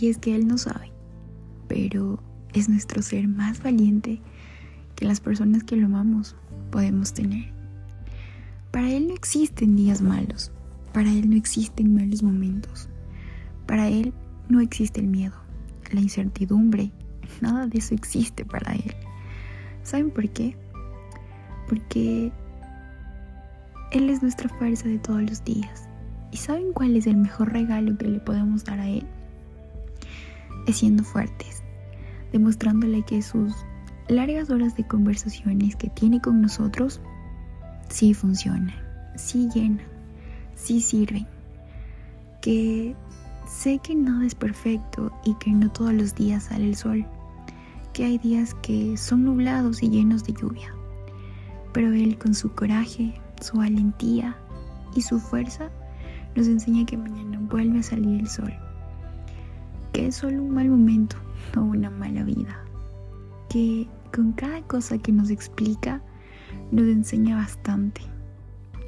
Y es que Él no sabe, pero es nuestro ser más valiente que las personas que lo amamos podemos tener. Para Él no existen días malos, para Él no existen malos momentos, para Él no existe el miedo, la incertidumbre, nada de eso existe para Él. ¿Saben por qué? Porque Él es nuestra fuerza de todos los días. ¿Y saben cuál es el mejor regalo que le podemos dar a Él? Es siendo fuertes, demostrándole que sus largas horas de conversaciones que tiene con nosotros sí funcionan, sí llenan, sí sirven. Que sé que nada es perfecto y que no todos los días sale el sol, que hay días que son nublados y llenos de lluvia, pero Él con su coraje, su valentía y su fuerza nos enseña que mañana vuelve a salir el sol, que es solo un mal momento, no una mala vida, que con cada cosa que nos explica nos enseña bastante,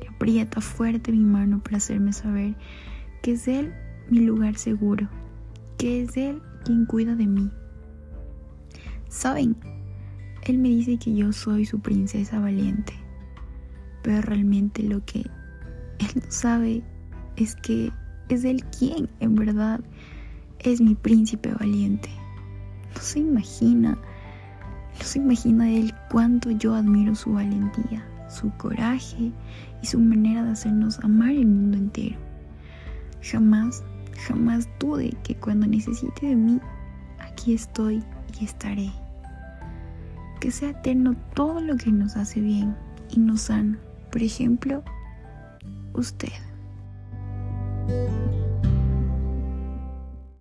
que aprieta fuerte mi mano para hacerme saber que es Él mi lugar seguro, que es Él quien cuida de mí. Saben, Él me dice que yo soy su princesa valiente, pero realmente lo que Él no sabe es que es Él quien, en verdad, es mi príncipe valiente. No se imagina, no se imagina Él cuánto yo admiro su valentía, su coraje y su manera de hacernos amar el mundo entero. Jamás, jamás dude que cuando necesite de mí, aquí estoy y estaré. Que sea eterno todo lo que nos hace bien y nos sana. Por ejemplo, usted. Música